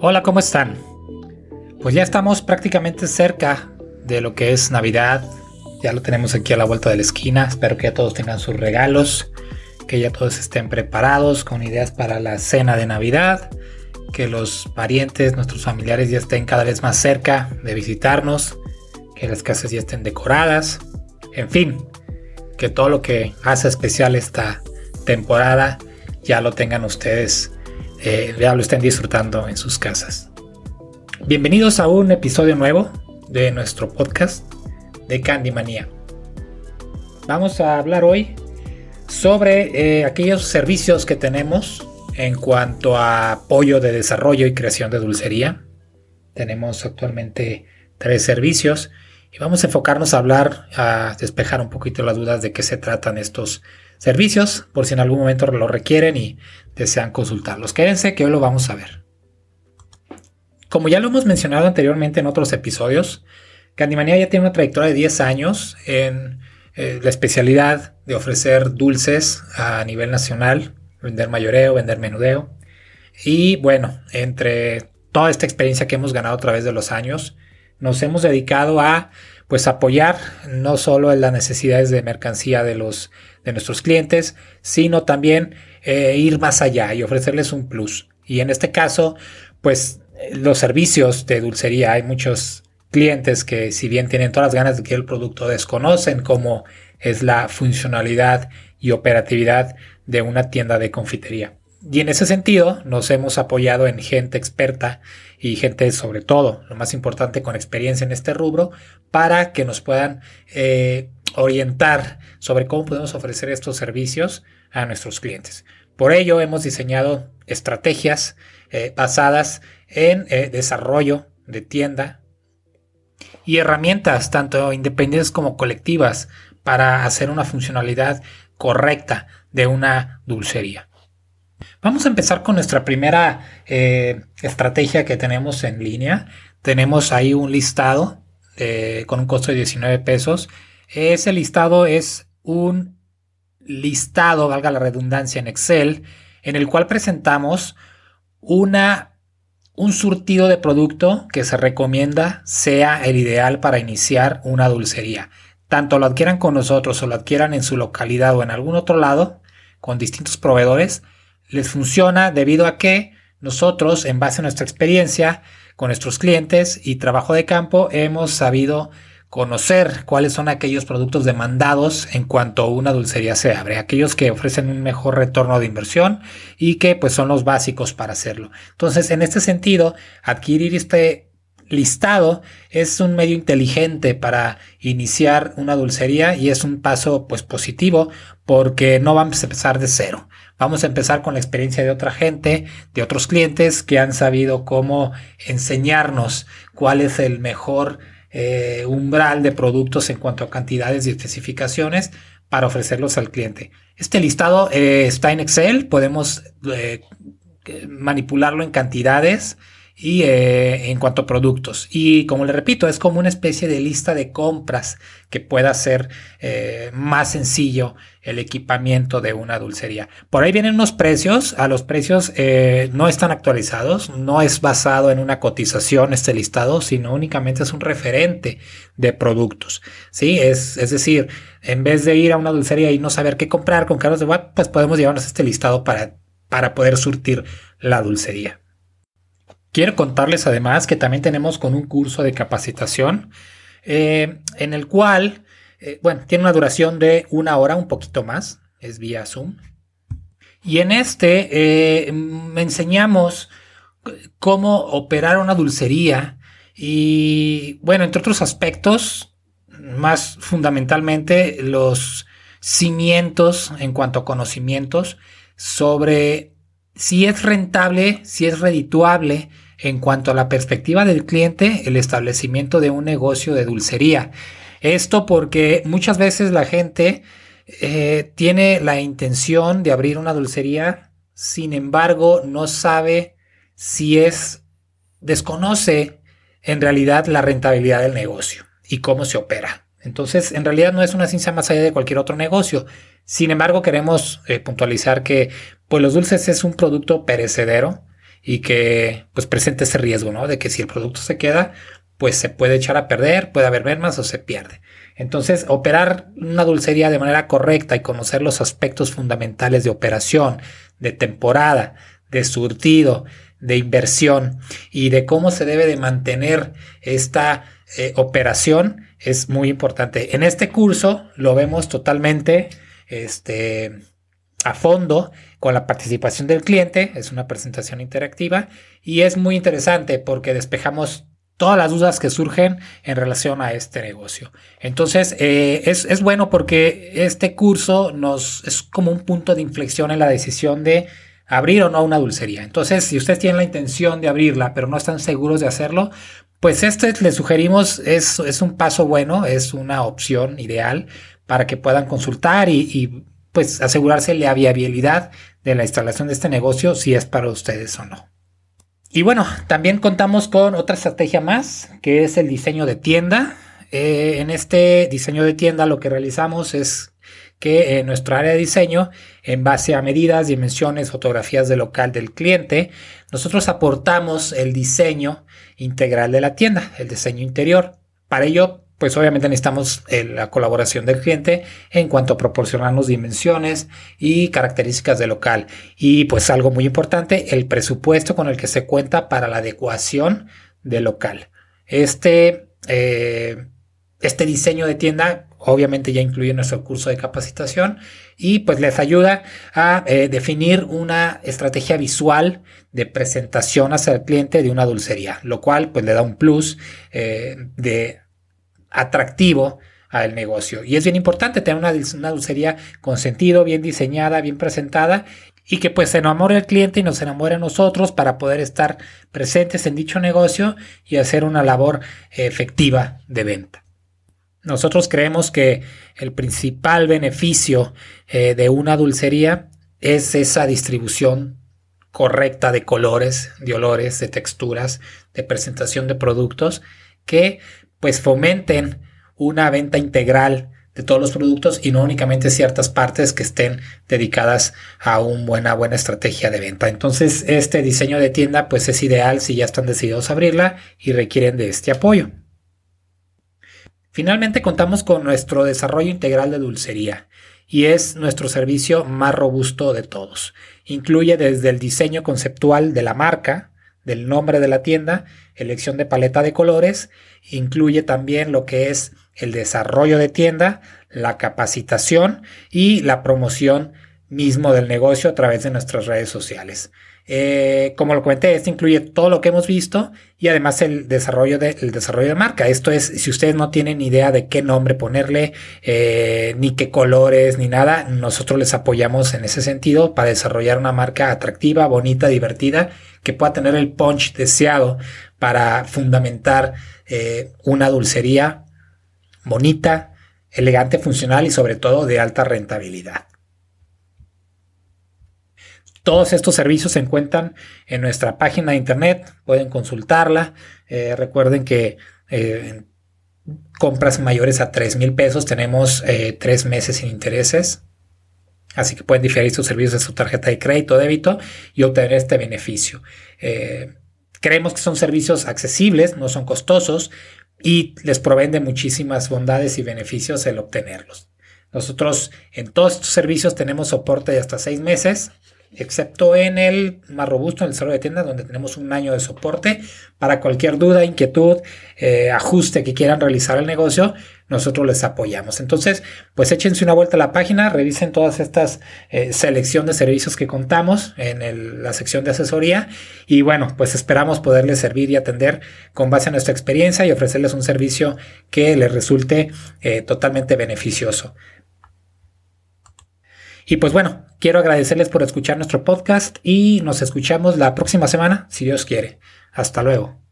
Hola, ¿cómo están? Pues ya estamos prácticamente cerca de lo que es Navidad. Ya lo tenemos aquí a la vuelta de la esquina. Espero que ya todos tengan sus regalos, que ya todos estén preparados con ideas para la cena de Navidad, que los parientes, nuestros familiares ya estén cada vez más cerca de visitarnos, que las casas ya estén decoradas. En fin, que todo lo que hace especial esta temporada ya lo tengan ustedes, eh, ya lo estén disfrutando en sus casas. Bienvenidos a un episodio nuevo de nuestro podcast de Candy Manía. Vamos a hablar hoy sobre eh, aquellos servicios que tenemos en cuanto a apoyo de desarrollo y creación de dulcería. Tenemos actualmente tres servicios y vamos a enfocarnos a hablar, a despejar un poquito las dudas de qué se tratan estos servicios, por si en algún momento lo requieren y desean consultarlos. Quédense que hoy lo vamos a ver. Como ya lo hemos mencionado anteriormente en otros episodios, Candymania ya tiene una trayectoria de 10 años en eh, la especialidad de ofrecer dulces a nivel nacional, vender mayoreo, vender menudeo. Y bueno, entre toda esta experiencia que hemos ganado a través de los años, nos hemos dedicado a pues apoyar no solo en las necesidades de mercancía de los de nuestros clientes, sino también eh, ir más allá y ofrecerles un plus. Y en este caso, pues los servicios de dulcería, hay muchos clientes que si bien tienen todas las ganas de que el producto desconocen cómo es la funcionalidad y operatividad de una tienda de confitería. Y en ese sentido nos hemos apoyado en gente experta y gente sobre todo, lo más importante, con experiencia en este rubro, para que nos puedan eh, orientar sobre cómo podemos ofrecer estos servicios a nuestros clientes. Por ello hemos diseñado estrategias eh, basadas en eh, desarrollo de tienda y herramientas tanto independientes como colectivas para hacer una funcionalidad correcta de una dulcería. Vamos a empezar con nuestra primera eh, estrategia que tenemos en línea. Tenemos ahí un listado con un costo de 19 pesos ese listado es un listado, valga la redundancia, en Excel, en el cual presentamos una, un surtido de producto que se recomienda sea el ideal para iniciar una dulcería. Tanto lo adquieran con nosotros o lo adquieran en su localidad o en algún otro lado, con distintos proveedores, les funciona debido a que nosotros, en base a nuestra experiencia con nuestros clientes y trabajo de campo, hemos sabido conocer cuáles son aquellos productos demandados en cuanto una dulcería se abre, aquellos que ofrecen un mejor retorno de inversión y que pues son los básicos para hacerlo. Entonces, en este sentido, adquirir este listado es un medio inteligente para iniciar una dulcería y es un paso pues positivo porque no vamos a empezar de cero. Vamos a empezar con la experiencia de otra gente, de otros clientes que han sabido cómo enseñarnos cuál es el mejor eh, umbral de productos en cuanto a cantidades y especificaciones para ofrecerlos al cliente. Este listado eh, está en Excel, podemos eh, manipularlo en cantidades y eh, en cuanto a productos. Y como le repito, es como una especie de lista de compras que pueda ser eh, más sencillo el equipamiento de una dulcería. Por ahí vienen unos precios, a los precios eh, no están actualizados, no es basado en una cotización este listado, sino únicamente es un referente de productos. ¿sí? Es, es decir, en vez de ir a una dulcería y no saber qué comprar con carros de watt, pues podemos llevarnos este listado para, para poder surtir la dulcería. Quiero contarles además que también tenemos con un curso de capacitación eh, en el cual, eh, bueno, tiene una duración de una hora, un poquito más, es vía Zoom. Y en este eh, me enseñamos cómo operar una dulcería y, bueno, entre otros aspectos, más fundamentalmente los cimientos en cuanto a conocimientos sobre si es rentable, si es redituable en cuanto a la perspectiva del cliente el establecimiento de un negocio de dulcería. Esto porque muchas veces la gente eh, tiene la intención de abrir una dulcería, sin embargo no sabe si es, desconoce en realidad la rentabilidad del negocio y cómo se opera. Entonces, en realidad no es una ciencia más allá de cualquier otro negocio. Sin embargo, queremos eh, puntualizar que pues, los dulces es un producto perecedero y que pues presente ese riesgo, ¿no? De que si el producto se queda, pues se puede echar a perder, puede haber mermas o se pierde. Entonces, operar una dulcería de manera correcta y conocer los aspectos fundamentales de operación, de temporada, de surtido, de inversión y de cómo se debe de mantener esta eh, operación es muy importante. En este curso lo vemos totalmente este, a fondo con la participación del cliente. Es una presentación interactiva y es muy interesante porque despejamos todas las dudas que surgen en relación a este negocio. Entonces, eh, es, es, bueno porque este curso nos es como un punto de inflexión en la decisión de abrir o no una dulcería. Entonces, si ustedes tienen la intención de abrirla, pero no están seguros de hacerlo, pues este les sugerimos es, es un paso bueno, es una opción ideal para que puedan consultar y, y pues asegurarse la viabilidad de la instalación de este negocio si es para ustedes o no. Y bueno, también contamos con otra estrategia más, que es el diseño de tienda. Eh, en este diseño de tienda lo que realizamos es que en nuestro área de diseño, en base a medidas, dimensiones, fotografías del local del cliente, nosotros aportamos el diseño integral de la tienda, el diseño interior. Para ello, pues obviamente necesitamos eh, la colaboración del cliente en cuanto a proporcionarnos dimensiones y características del local. Y pues algo muy importante, el presupuesto con el que se cuenta para la adecuación del local. Este, eh, este diseño de tienda obviamente ya incluye nuestro curso de capacitación y pues les ayuda a eh, definir una estrategia visual de presentación hacia el cliente de una dulcería, lo cual pues le da un plus de atractivo al negocio. Y es bien importante tener una, una, dulcería con sentido, bien diseñada, bien presentada y que pues se enamore el cliente y nos enamore a nosotros para poder estar presentes en dicho negocio y hacer una labor efectiva de venta. Nosotros creemos que el principal beneficio eh, de una dulcería es esa distribución correcta de colores, de olores, de texturas, de presentación de productos que pues fomenten una venta integral de todos los productos y no únicamente ciertas partes que estén dedicadas a una buena, buena estrategia de venta. Entonces, este diseño de tienda pues es ideal si ya están decididos a abrirla y requieren de este apoyo. Finalmente contamos con nuestro desarrollo integral de dulcería y es nuestro servicio más robusto de todos. Incluye desde el diseño conceptual de la marca, del nombre de la tienda, elección de paleta de colores, incluye también lo que es el desarrollo de tienda, la capacitación y la promoción mismo del negocio a través de nuestras redes sociales. Eh, como lo comenté, este incluye todo lo que hemos visto y además el desarrollo de, desarrollo de marca. Esto es, si ustedes no tienen idea de qué nombre ponerle, eh, ni qué colores, ni nada, nosotros les apoyamos en ese sentido para desarrollar una marca atractiva, bonita, divertida, que pueda tener el punch deseado para fundamentar eh, una dulcería bonita, elegante, funcional y sobre todo de alta rentabilidad. Todos estos servicios se encuentran en nuestra página de internet, pueden consultarla. Eh, recuerden que eh, compras mayores a 3 mil pesos tenemos eh, tres meses sin intereses. Así que pueden diferir sus servicios de su tarjeta de crédito o débito y obtener este beneficio. creemos que son servicios accesibles, no son costosos y les proveen de muchísimas bondades y beneficios el obtenerlos. Nosotros en todos estos servicios tenemos soporte de hasta seis meses excepto en el más robusto, en el salón de tienda, donde tenemos un año de soporte para cualquier duda, inquietud, eh, ajuste que quieran realizar el negocio, nosotros les apoyamos. Entonces, pues échense una vuelta a la página, revisen todas estas eh, selección de servicios que contamos en la sección de asesoría y bueno, pues esperamos poderles servir y atender con base a nuestra experiencia y ofrecerles un servicio que les resulte eh, totalmente beneficioso. Y pues bueno, quiero agradecerles por escuchar nuestro podcast y nos escuchamos la próxima semana, si Dios quiere. Hasta luego.